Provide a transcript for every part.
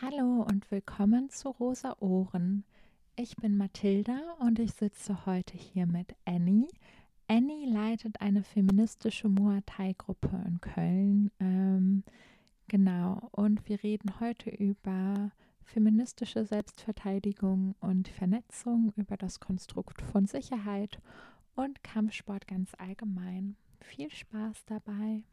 Hallo und willkommen zu Rosa Ohren. Ich bin Mathilda und ich sitze heute hier mit Annie. Annie leitet eine feministische Muay Thai-Gruppe in Köln. Ähm, genau, und wir reden heute über feministische Selbstverteidigung und Vernetzung, über das Konstrukt von Sicherheit und Kampfsport ganz allgemein. Viel Spaß dabei!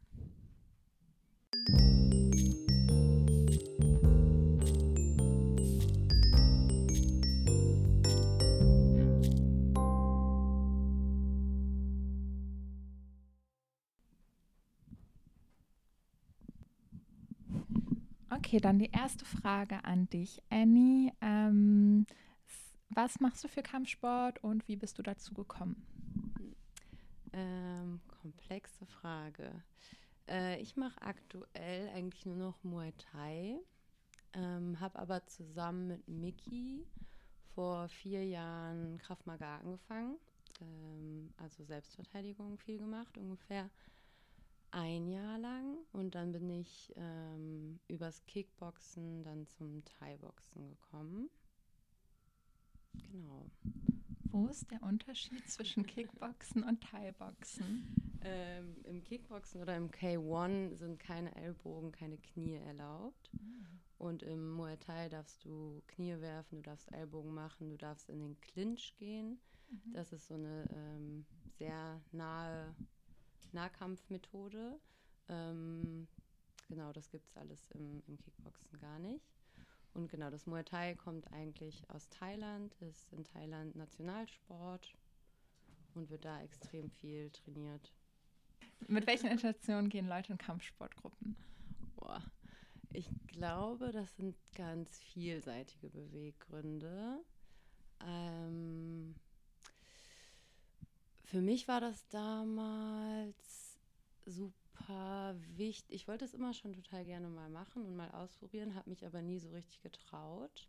Okay, dann die erste Frage an dich, Annie. Ähm, was machst du für Kampfsport und wie bist du dazu gekommen? Ähm, komplexe Frage. Äh, ich mache aktuell eigentlich nur noch Muay Thai, ähm, habe aber zusammen mit Miki vor vier Jahren Kraft Maga angefangen, ähm, also Selbstverteidigung viel gemacht, ungefähr ein Jahr lang und dann bin ich ähm, übers Kickboxen dann zum Thai-Boxen gekommen. Genau. Wo ist der Unterschied zwischen Kickboxen und Thai-Boxen? Ähm, Im Kickboxen oder im K1 sind keine Ellbogen, keine Knie erlaubt. Mhm. Und im Muay Thai darfst du Knie werfen, du darfst Ellbogen machen, du darfst in den Clinch gehen. Mhm. Das ist so eine ähm, sehr nahe Nahkampfmethode. Ähm, genau, das gibt es alles im, im Kickboxen gar nicht. Und genau, das Muay Thai kommt eigentlich aus Thailand, ist in Thailand Nationalsport und wird da extrem viel trainiert. Mit welchen Intentionen gehen Leute in Kampfsportgruppen? Boah, ich glaube, das sind ganz vielseitige Beweggründe. Ähm, für mich war das damals super wichtig. Ich wollte es immer schon total gerne mal machen und mal ausprobieren, habe mich aber nie so richtig getraut.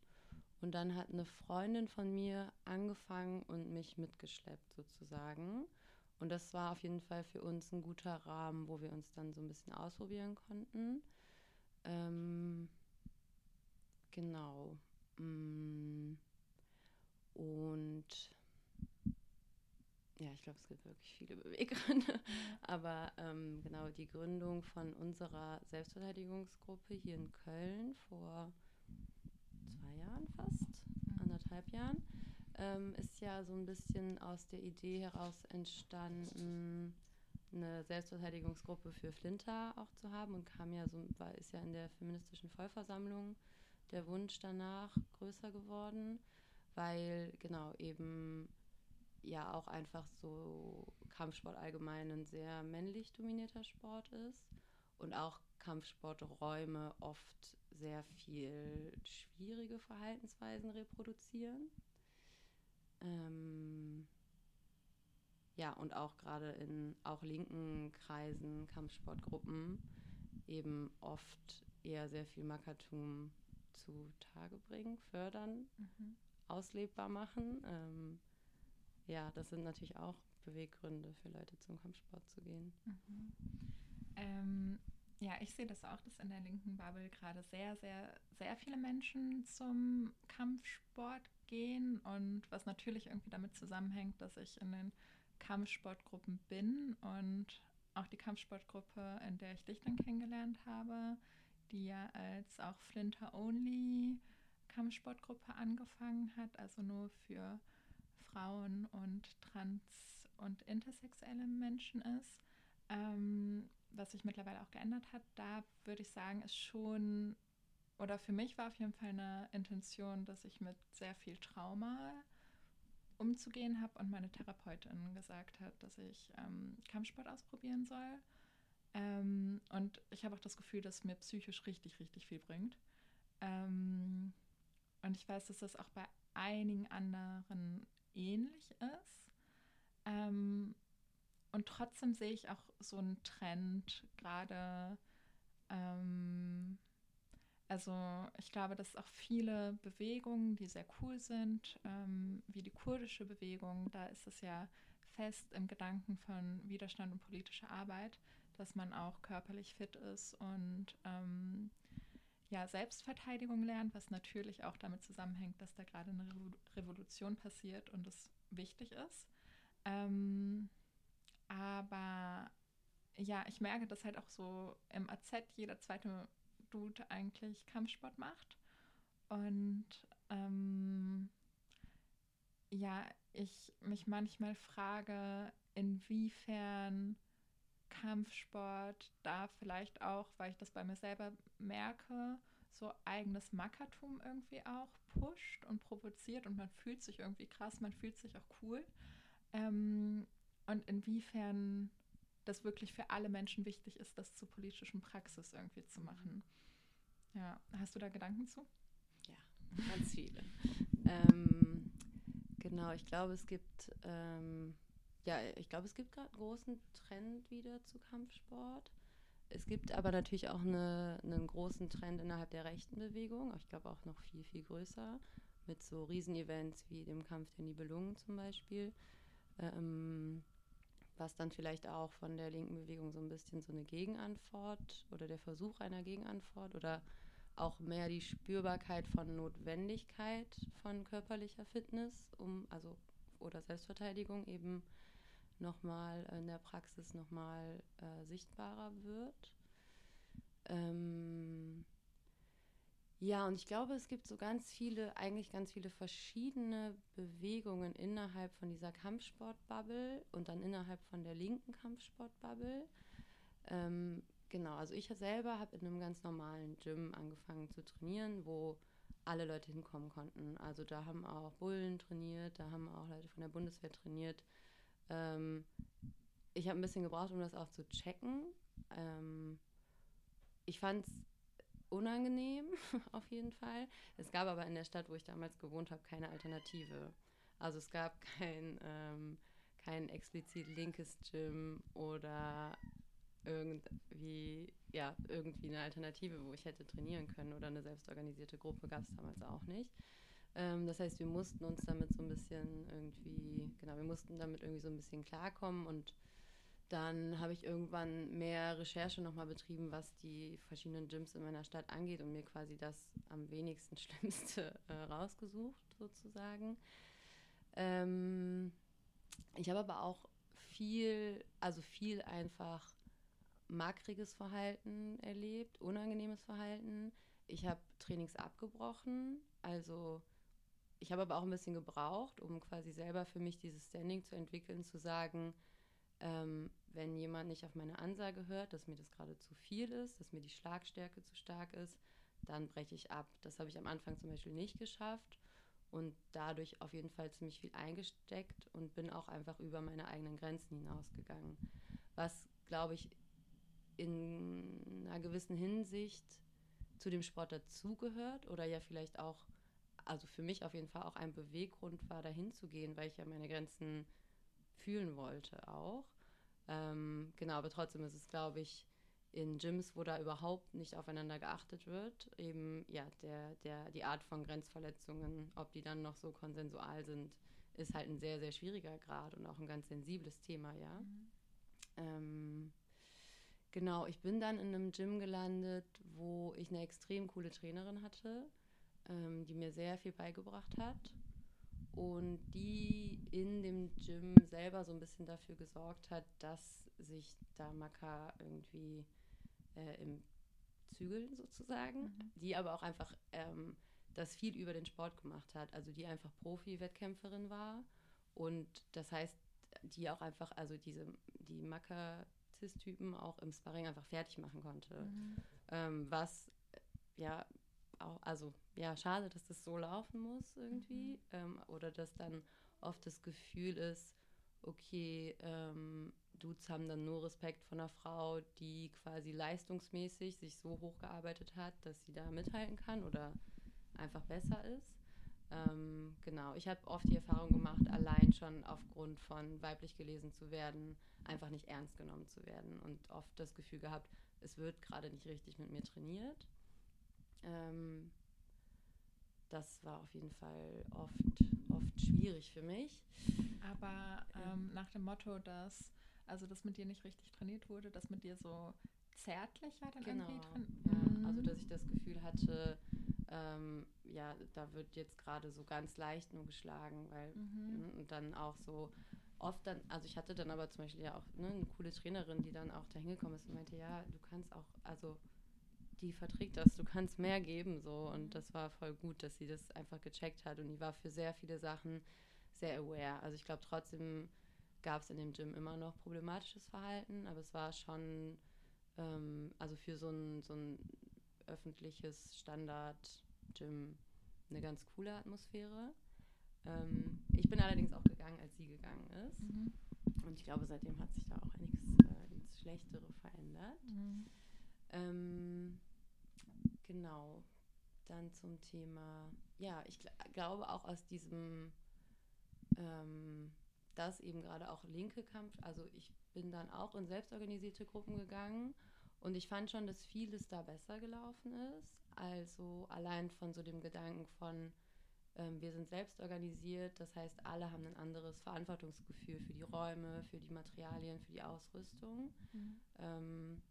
Und dann hat eine Freundin von mir angefangen und mich mitgeschleppt sozusagen. Und das war auf jeden Fall für uns ein guter Rahmen, wo wir uns dann so ein bisschen ausprobieren konnten. Ähm, genau. Mm. Und ja, ich glaube, es gibt wirklich viele Beweggründe. Aber ähm, genau die Gründung von unserer Selbstverteidigungsgruppe hier in Köln vor zwei Jahren fast, mhm. anderthalb Jahren, ähm, ist ja so ein bisschen aus der Idee heraus entstanden, eine Selbstverteidigungsgruppe für Flinter auch zu haben und kam ja so, war, ist ja in der feministischen Vollversammlung der Wunsch danach größer geworden, weil genau eben ja auch einfach so Kampfsport allgemein ein sehr männlich dominierter Sport ist und auch Kampfsporträume oft sehr viel schwierige Verhaltensweisen reproduzieren. Ähm ja, und auch gerade in auch linken Kreisen, Kampfsportgruppen, eben oft eher sehr viel Mackertum zutage bringen, fördern, mhm. auslebbar machen. Ähm ja, das sind natürlich auch Beweggründe für Leute zum Kampfsport zu gehen. Mhm. Ähm, ja, ich sehe das auch, dass in der linken Bubble gerade sehr, sehr, sehr viele Menschen zum Kampfsport gehen und was natürlich irgendwie damit zusammenhängt, dass ich in den Kampfsportgruppen bin und auch die Kampfsportgruppe, in der ich dich dann kennengelernt habe, die ja als auch Flinter-Only Kampfsportgruppe angefangen hat, also nur für Frauen und trans- und intersexuelle Menschen ist. Ähm, was sich mittlerweile auch geändert hat, da würde ich sagen, ist schon, oder für mich war auf jeden Fall eine Intention, dass ich mit sehr viel Trauma umzugehen habe und meine Therapeutin gesagt hat, dass ich ähm, Kampfsport ausprobieren soll. Ähm, und ich habe auch das Gefühl, dass mir psychisch richtig, richtig viel bringt. Ähm, und ich weiß, dass das auch bei einigen anderen ähnlich ist. Ähm, und trotzdem sehe ich auch so einen Trend, gerade, ähm, also ich glaube, dass auch viele Bewegungen, die sehr cool sind, ähm, wie die kurdische Bewegung, da ist es ja fest im Gedanken von Widerstand und politischer Arbeit, dass man auch körperlich fit ist und ähm, ja, Selbstverteidigung lernt, was natürlich auch damit zusammenhängt, dass da gerade eine Revolution passiert und es wichtig ist. Ähm, aber ja, ich merke, dass halt auch so im AZ jeder zweite Dude eigentlich Kampfsport macht. Und ähm, ja, ich mich manchmal frage, inwiefern Kampfsport da vielleicht auch, weil ich das bei mir selber merke, so eigenes Mackertum irgendwie auch pusht und provoziert und man fühlt sich irgendwie krass, man fühlt sich auch cool. Ähm, und inwiefern das wirklich für alle Menschen wichtig ist, das zur politischen Praxis irgendwie zu machen. Ja, hast du da Gedanken zu? Ja, ganz viele. ähm, genau, ich glaube, es gibt ähm, ja, ich glaube, es gibt gerade einen großen Trend wieder zu Kampfsport. Es gibt aber natürlich auch eine, einen großen Trend innerhalb der rechten Bewegung, ich glaube auch noch viel, viel größer, mit so Riesenevents wie dem Kampf der Nibelungen zum Beispiel, ähm, was dann vielleicht auch von der linken Bewegung so ein bisschen so eine Gegenantwort oder der Versuch einer Gegenantwort oder auch mehr die Spürbarkeit von Notwendigkeit von körperlicher Fitness, um also oder Selbstverteidigung eben nochmal in der Praxis nochmal äh, sichtbarer wird. Ähm ja, und ich glaube, es gibt so ganz viele, eigentlich ganz viele verschiedene Bewegungen innerhalb von dieser Kampfsportbubble und dann innerhalb von der linken Kampfsportbubble. Ähm, genau, also ich selber habe in einem ganz normalen Gym angefangen zu trainieren, wo alle Leute hinkommen konnten. Also da haben auch Bullen trainiert, da haben auch Leute von der Bundeswehr trainiert. Ähm, ich habe ein bisschen gebraucht, um das auch zu checken. Ähm, ich fand es unangenehm, auf jeden Fall. Es gab aber in der Stadt, wo ich damals gewohnt habe, keine Alternative. Also es gab kein, ähm, kein explizit linkes Gym oder irgendwie, ja, irgendwie eine Alternative, wo ich hätte trainieren können oder eine selbstorganisierte Gruppe gab es damals auch nicht. Ähm, das heißt, wir mussten uns damit so ein bisschen irgendwie, genau, wir mussten damit irgendwie so ein bisschen klarkommen und dann habe ich irgendwann mehr Recherche nochmal betrieben, was die verschiedenen Gyms in meiner Stadt angeht und mir quasi das am wenigsten Schlimmste äh, rausgesucht, sozusagen. Ähm, ich habe aber auch viel, also viel einfach makriges Verhalten erlebt, unangenehmes Verhalten. Ich habe Trainings abgebrochen, also ich habe aber auch ein bisschen gebraucht, um quasi selber für mich dieses Standing zu entwickeln, zu sagen, ähm, wenn jemand nicht auf meine Ansage hört, dass mir das gerade zu viel ist, dass mir die Schlagstärke zu stark ist, dann breche ich ab. Das habe ich am Anfang zum Beispiel nicht geschafft und dadurch auf jeden Fall ziemlich viel eingesteckt und bin auch einfach über meine eigenen Grenzen hinausgegangen. Was, glaube ich, in einer gewissen Hinsicht zu dem Sport dazugehört oder ja vielleicht auch also für mich auf jeden Fall auch ein Beweggrund war, dahin zu gehen, weil ich ja meine Grenzen fühlen wollte auch. Ähm, genau, aber trotzdem ist es, glaube ich, in Gyms, wo da überhaupt nicht aufeinander geachtet wird, eben ja, der, der, die Art von Grenzverletzungen, ob die dann noch so konsensual sind, ist halt ein sehr, sehr schwieriger Grad und auch ein ganz sensibles Thema, ja. Mhm. Ähm, genau, ich bin dann in einem Gym gelandet, wo ich eine extrem coole Trainerin hatte ähm, die mir sehr viel beigebracht hat und die in dem Gym selber so ein bisschen dafür gesorgt hat, dass sich da Maka irgendwie äh, im Zügeln sozusagen, mhm. die aber auch einfach ähm, das viel über den Sport gemacht hat, also die einfach Profi-Wettkämpferin war und das heißt, die auch einfach, also diese, die Maka-Cis-Typen auch im Sparring einfach fertig machen konnte, mhm. ähm, was ja auch, also ja, schade, dass das so laufen muss irgendwie. Mhm. Ähm, oder dass dann oft das Gefühl ist, okay, ähm, Dudes haben dann nur Respekt von einer Frau, die quasi leistungsmäßig sich so hochgearbeitet hat, dass sie da mithalten kann oder einfach besser ist. Ähm, genau, ich habe oft die Erfahrung gemacht, allein schon aufgrund von weiblich gelesen zu werden, einfach nicht ernst genommen zu werden und oft das Gefühl gehabt, es wird gerade nicht richtig mit mir trainiert. Ähm, das war auf jeden Fall oft, oft schwierig für mich. Aber ähm, nach dem Motto, dass also dass mit dir nicht richtig trainiert wurde, dass mit dir so zärtlicher dann genau. irgendwie. Ja, Mhm. also dass ich das Gefühl hatte, ähm, ja, da wird jetzt gerade so ganz leicht nur geschlagen, weil Mhm. und dann auch so oft dann, also ich hatte dann aber zum Beispiel ja auch ne, eine coole Trainerin, die dann auch da hingekommen ist und meinte, ja, du kannst auch, also die verträgt das, du kannst mehr geben so und das war voll gut, dass sie das einfach gecheckt hat und die war für sehr viele Sachen sehr aware. Also ich glaube trotzdem gab es in dem Gym immer noch problematisches Verhalten, aber es war schon, ähm, also für so ein, so ein öffentliches Standard-Gym eine ganz coole Atmosphäre. Ähm, ich bin allerdings auch gegangen, als sie gegangen ist. Mhm. Und ich glaube, seitdem hat sich da auch einiges äh, ins Schlechtere verändert. Mhm. Ähm, genau. Dann zum Thema, ja, ich gl glaube auch aus diesem, ähm, dass eben gerade auch linke Kampf, also ich bin dann auch in selbstorganisierte Gruppen gegangen und ich fand schon, dass vieles da besser gelaufen ist. Also allein von so dem Gedanken von, ähm, wir sind selbst organisiert, das heißt, alle haben ein anderes Verantwortungsgefühl für die Räume, für die Materialien, für die Ausrüstung. Mhm. Ähm,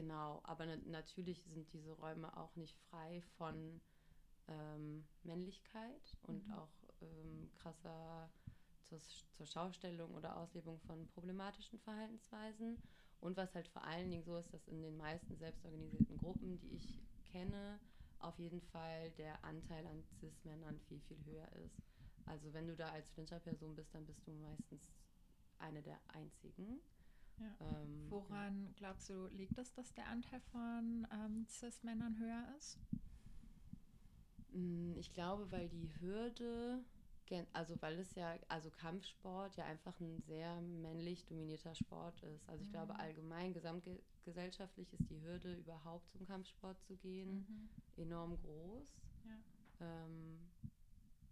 genau, aber na natürlich sind diese Räume auch nicht frei von ähm, Männlichkeit und Mhm. auch ähm, krasser zur, zur Schaustellung oder Auslebung von problematischen Verhaltensweisen. Und was halt vor allen Dingen so ist, dass in den meisten selbstorganisierten Gruppen, die ich kenne, auf jeden Fall der Anteil an Cis-Männern viel, viel höher ist. Also wenn du da als Flincher-Person bist, dann bist du meistens eine der einzigen. Ja. Ähm, Woran glaubst du, liegt es, dass der Anteil von ähm, Cis-Männern höher ist? Mm, Ich glaube, weil die Hürde, also weil es ja, also Kampfsport ja einfach ein sehr männlich dominierter Sport ist. Also ich glaube Mhm. allgemein, gesamtgesellschaftlich ist die Hürde, überhaupt zum Kampfsport zu gehen, enorm groß. Ja. Ähm,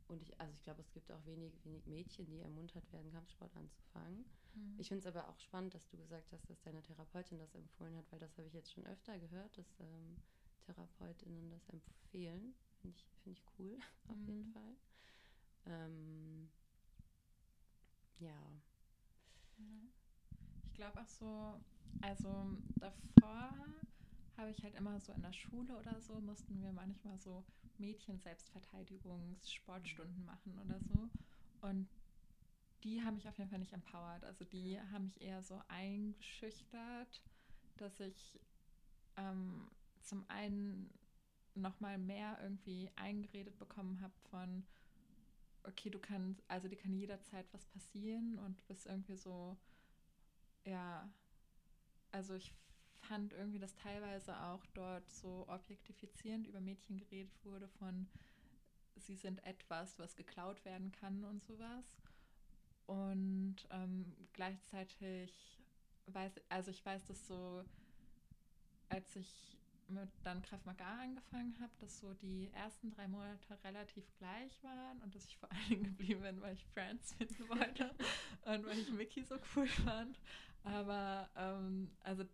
und ich, also ich glaube, es gibt auch wenig, wenig Mädchen, die ermuntert werden, Kampfsport anzufangen. Mhm. Ich finde es aber auch spannend, dass du gesagt hast, dass deine Therapeutin das empfohlen hat, weil das habe ich jetzt schon öfter gehört, dass ähm, Therapeutinnen das empfehlen. Finde ich, find ich cool, auf jeden Mhm. Fall. Ähm, ja. Ja. Ich glaube auch so, also davor habe ich halt immer so in der Schule oder so, mussten wir manchmal so Mädchen-Selbstverteidigungs-Sportstunden machen oder so. Und die haben mich auf jeden Fall nicht empowered. Also die haben mich eher so eingeschüchtert, dass ich ähm, zum einen nochmal mehr irgendwie eingeredet bekommen habe von, okay, du kannst, also dir kann jederzeit was passieren und du bist irgendwie so, ja, also ich fand irgendwie, dass teilweise auch dort so objektifizierend über Mädchen geredet wurde von, sie sind etwas, was geklaut werden kann und sowas. Und ähm, gleichzeitig weiß, also ich weiß, dass so, als ich mit dann Krav Maga angefangen habe, dass so die ersten drei Monate relativ gleich waren und dass ich vor allen Dingen geblieben bin, weil ich Friends finden wollte und weil ich Mickey so cool fand. Aber ähm, also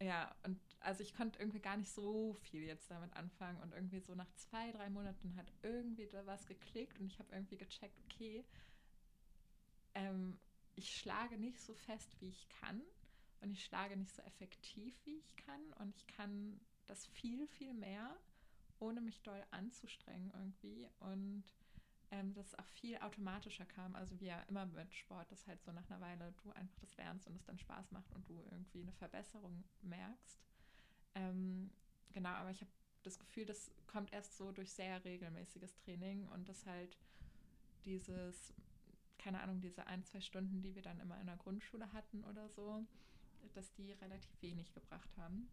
ja, und also ich konnte irgendwie gar nicht so viel jetzt damit anfangen und irgendwie so nach zwei, drei Monaten hat irgendwie da was geklickt und ich habe irgendwie gecheckt, okay, ähm, ich schlage nicht so fest, wie ich kann. Und ich schlage nicht so effektiv, wie ich kann. Und ich kann das viel, viel mehr, ohne mich doll anzustrengen irgendwie. Und ähm, das auch viel automatischer kam, also wie ja immer mit Sport, dass halt so nach einer Weile du einfach das lernst und es dann Spaß macht und du irgendwie eine Verbesserung merkst. Ähm, genau, aber ich habe das Gefühl, das kommt erst so durch sehr regelmäßiges Training und das halt dieses, keine Ahnung, diese ein, zwei Stunden, die wir dann immer in der Grundschule hatten oder so, dass die relativ wenig gebracht haben.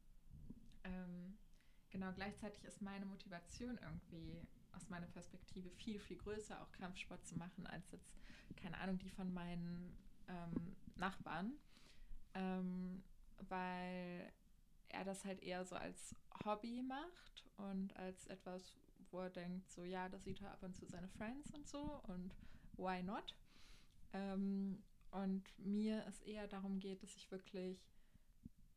Ähm, genau, gleichzeitig ist meine Motivation irgendwie aus meiner Perspektive viel, viel größer, auch Kampfsport zu machen, als jetzt, keine Ahnung, die von meinen ähm, Nachbarn. Ähm, weil er das halt eher so als Hobby macht und als etwas, wo er denkt, so ja, das sieht er ab und zu seine Friends und so und why not? Ähm, und mir es eher darum geht, dass ich wirklich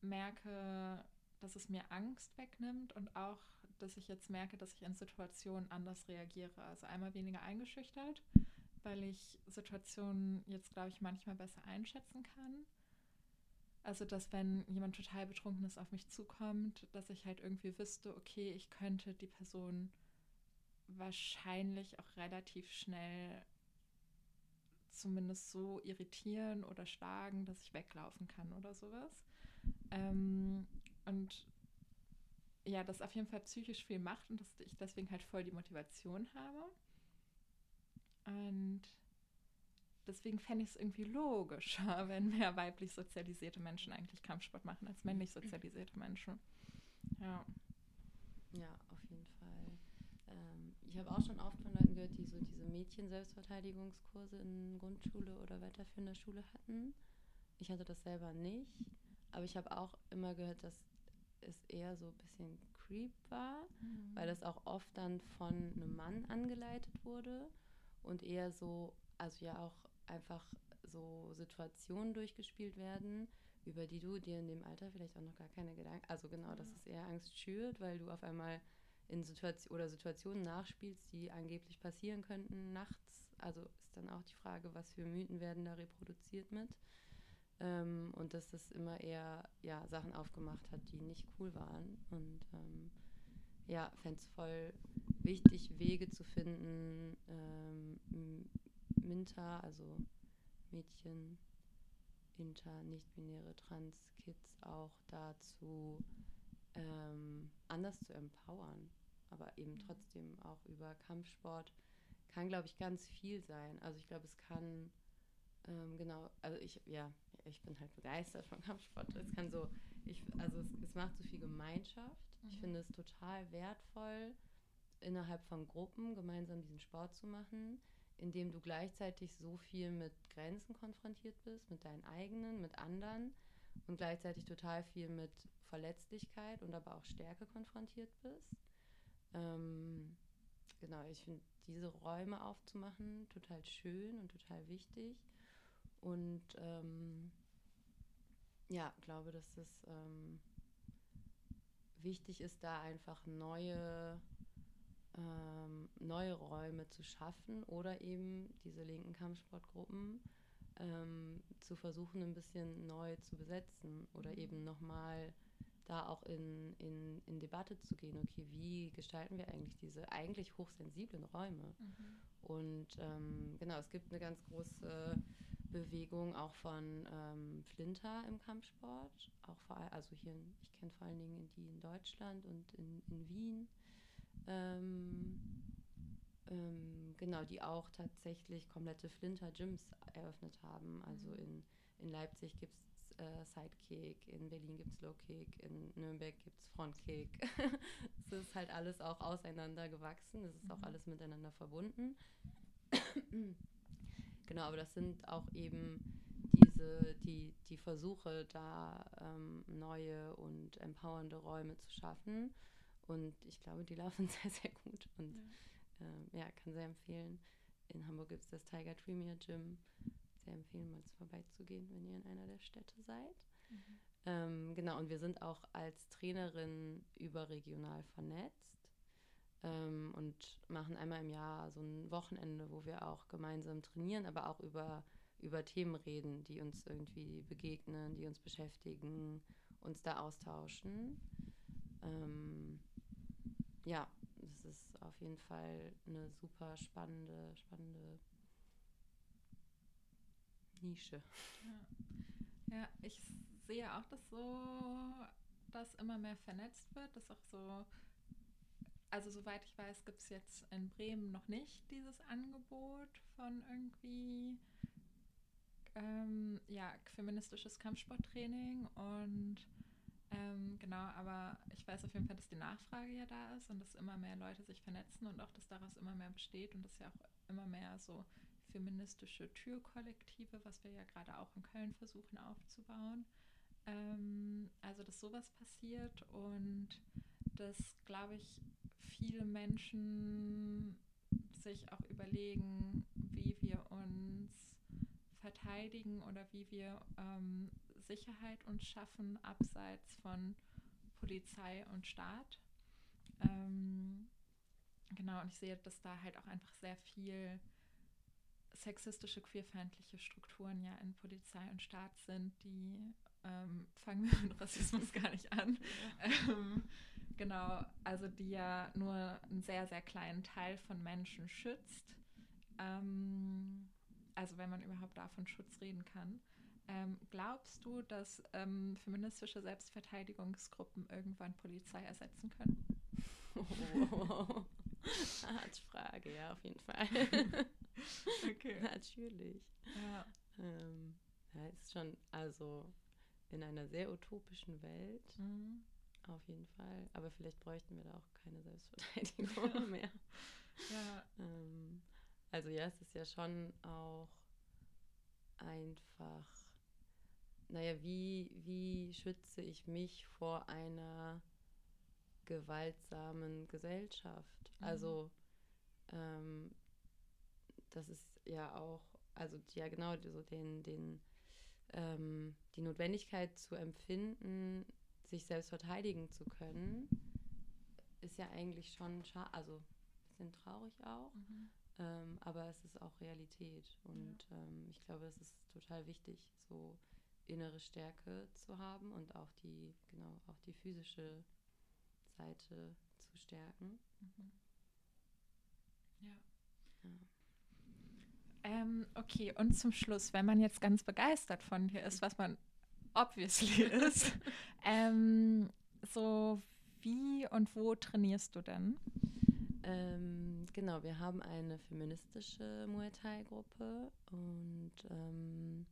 merke, dass es mir Angst wegnimmt und auch, dass ich jetzt merke, dass ich in Situationen anders reagiere. Also einmal weniger eingeschüchtert, weil ich Situationen jetzt, glaube ich, manchmal besser einschätzen kann. Also, dass wenn jemand total betrunken ist, auf mich zukommt, dass ich halt irgendwie wüsste, okay, ich könnte die Person wahrscheinlich auch relativ schnell zumindest so irritieren oder schlagen, dass ich weglaufen kann oder sowas. Ähm, und ja, das auf jeden Fall psychisch viel macht und dass ich deswegen halt voll die Motivation habe. Und deswegen fände ich es irgendwie logischer, wenn mehr weiblich sozialisierte Menschen eigentlich Kampfsport machen als männlich sozialisierte Menschen. Ja. Ja, auf jeden Fall. Ähm, ich habe auch schon oft von Leuten gehört, die so diese Mädchen-Selbstverteidigungskurse in Grundschule oder weiterführender Schule hatten. Ich hatte das selber nicht, aber ich habe auch immer gehört, dass es eher so ein bisschen creep war, mhm. weil das auch oft dann von einem Mann angeleitet wurde und eher so, also ja auch einfach so Situationen durchgespielt werden, über die du dir in dem Alter vielleicht auch noch gar keine Gedanken, also genau, dass es eher Angst schürt, weil du auf einmal in Situation oder Situationen nachspielst, die angeblich passieren könnten nachts. Also ist dann auch die Frage, was für Mythen werden da reproduziert mit. Ähm, und dass das immer eher ja, Sachen aufgemacht hat, die nicht cool waren. Und ähm, ja, fände es voll wichtig, Wege zu finden, ähm, Minta, also Mädchen, Inter, nicht-binäre Trans-Kids auch dazu ähm, anders zu empowern. Aber eben mhm. trotzdem auch über Kampfsport kann, glaube ich, ganz viel sein. Also ich glaube, es kann, ähm, genau, also ich, ja, ich bin halt begeistert von Kampfsport. Es kann so, ich, also es, es macht so viel Gemeinschaft. Mhm. Ich finde es total wertvoll, innerhalb von Gruppen gemeinsam diesen Sport zu machen, indem du gleichzeitig so viel mit Grenzen konfrontiert bist, mit deinen eigenen, mit anderen und gleichzeitig total viel mit Verletzlichkeit und aber auch Stärke konfrontiert bist. Ähm, genau, ich finde diese Räume aufzumachen total schön und total wichtig. Und ähm, ja, glaube, dass es ähm, wichtig ist, da einfach neue, ähm, neue Räume zu schaffen oder eben diese linken Kampfsportgruppen ähm, zu versuchen, ein bisschen neu zu besetzen oder eben nochmal da auch in, in, in Debatte zu gehen, okay, wie gestalten wir eigentlich diese eigentlich hochsensiblen Räume? Mhm. Und ähm, genau, es gibt eine ganz große Bewegung auch von ähm, Flinter im Kampfsport, auch vor allem, also hier, in, ich kenne vor allen Dingen die in Deutschland und in, in Wien. Ähm, ähm, genau, die auch tatsächlich komplette Flinter-Gyms eröffnet haben. Also mhm. in, in Leipzig gibt es äh, Sidekick, in Berlin gibt es Low Kick, in Nürnberg gibt es Frontkick. es ist halt alles auch auseinander gewachsen, es ist mhm. auch alles miteinander verbunden. Genau, aber das sind auch eben diese, die, die Versuche, da ähm, neue und empowernde Räume zu schaffen. Und ich glaube, die laufen sehr, sehr gut. Und ja, ähm, ja kann sehr empfehlen. In Hamburg gibt es das Tiger Premier Gym. Sehr empfehlen, mal vorbeizugehen, wenn ihr in einer der Städte seid. Mhm. Ähm, genau, und wir sind auch als Trainerin überregional vernetzt ähm, und machen einmal im Jahr so ein Wochenende, wo wir auch gemeinsam trainieren, aber auch über, über Themen reden, die uns irgendwie begegnen, die uns beschäftigen, uns da austauschen. Ähm, ja, das ist auf jeden Fall eine super spannende, spannende Nische. Ja. ja, ich sehe auch, dass so, dass immer mehr vernetzt wird, dass auch so also soweit ich weiß, gibt es jetzt in Bremen noch nicht dieses Angebot von irgendwie ähm, ja, feministisches Kampfsporttraining und ähm, genau, aber ich weiß auf jeden Fall, dass die Nachfrage ja da ist und dass immer mehr Leute sich vernetzen und auch, dass daraus immer mehr besteht und dass ja auch immer mehr so feministische Türkollektive, was wir ja gerade auch in Köln versuchen aufzubauen. Ähm, also, dass sowas passiert und das, glaube ich, viele Menschen sich auch überlegen, wie wir uns verteidigen oder wie wir ähm, Sicherheit uns schaffen, abseits von Polizei und Staat. Ähm, genau, und ich sehe, dass da halt auch einfach sehr viel sexistische, queerfeindliche Strukturen ja in Polizei und Staat sind, die ähm, fangen wir mit Rassismus gar nicht an. Ähm, genau, also die ja nur einen sehr, sehr kleinen Teil von Menschen schützt. Ähm, also wenn man überhaupt davon Schutz reden kann. Ähm, glaubst du, dass ähm, feministische Selbstverteidigungsgruppen irgendwann Polizei ersetzen können? Oh. Frage, ja, auf jeden Fall. okay. Natürlich. Ja. Ähm, ja, ist schon, also in einer sehr utopischen Welt, Mhm. auf jeden Fall. Aber vielleicht bräuchten wir da auch keine Selbstverteidigung mehr. Ja. Ähm, also ja, es ist ja schon auch einfach, naja, wie, wie schütze ich mich vor einer gewaltsamen Gesellschaft? Mhm. Also ähm, das ist ja auch, also ja genau, so den, den, ähm, die Notwendigkeit zu empfinden, sich selbst verteidigen zu können, ist ja eigentlich schon, scha- also ein bisschen traurig auch. Mhm. Ähm, aber es ist auch Realität und ähm, ich glaube, es ist total wichtig, so innere Stärke zu haben und auch die, genau, auch die physische Seite zu stärken. Mhm. Ja. Ja. Ähm, okay, und zum Schluss, wenn man jetzt ganz begeistert von dir ist, was man obviously ist, ähm, so wie und wo trainierst du denn? Ähm, genau, wir haben eine feministische Muay Thai-Gruppe und ähm,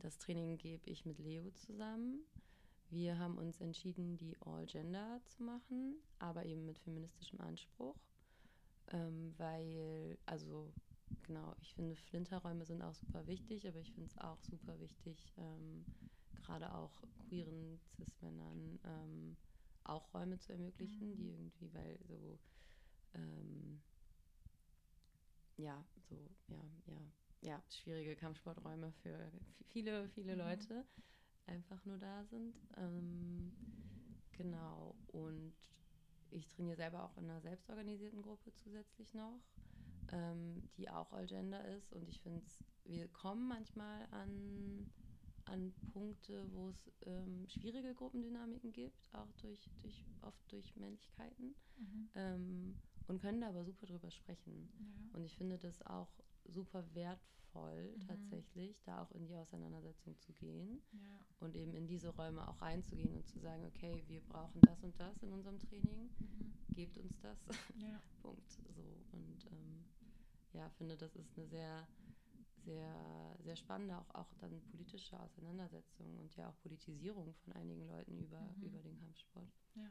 das Training gebe ich mit Leo zusammen. Wir haben uns entschieden, die All-Gender zu machen, aber eben mit feministischem Anspruch, ähm, weil, also genau, ich finde, Flinterräume sind auch super wichtig, aber ich finde es auch super wichtig, ähm, gerade auch queeren Cis-Männern ähm, auch Räume zu ermöglichen, Mhm. die irgendwie, weil so ähm, ja, so, ja, ja, ja, schwierige Kampfsporträume für viele, viele Mhm. Leute einfach nur da sind. Ähm, genau. Und ich trainiere selber auch in einer selbstorganisierten Gruppe zusätzlich noch, ähm, die auch all gender ist. Und ich finde wir kommen manchmal an, an Punkte, wo es ähm, schwierige Gruppendynamiken gibt, auch durch, durch oft durch Männlichkeiten Mhm. ähm, und können da aber super drüber sprechen. Ja. Und ich finde das auch super wertvoll, Mhm. tatsächlich, da auch in die Auseinandersetzung zu gehen Ja. und eben in diese Räume auch reinzugehen und zu sagen, okay, wir brauchen das und das in unserem Training, Mhm. gebt uns das. Ja. Punkt. So. Und ähm, ja, finde, das ist eine sehr, sehr, sehr spannende, auch, auch dann politische Auseinandersetzung und ja auch Politisierung von einigen Leuten über, Mhm. über den Kampfsport. Ja,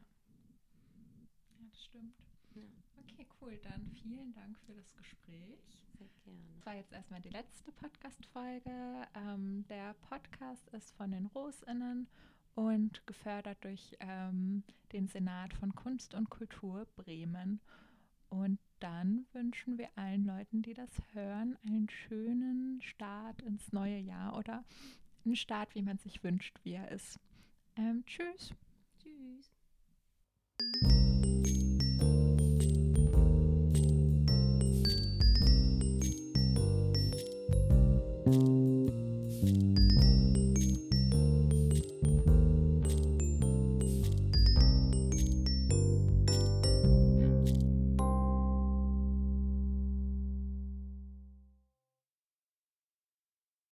das stimmt. Ja, Okay, cool. Dann vielen Dank für das Gespräch. sehr gerne. Das war jetzt erstmal die letzte Podcast-Folge. Ähm, der Podcast ist von den RosInnen und gefördert durch ähm, den Senat von Kunst und Kultur Bremen. Und dann wünschen wir allen Leuten, die das hören, einen schönen Start ins neue Jahr oder einen Start, wie man sich wünscht, wie er ist. Ähm, tschüss. Tschüss.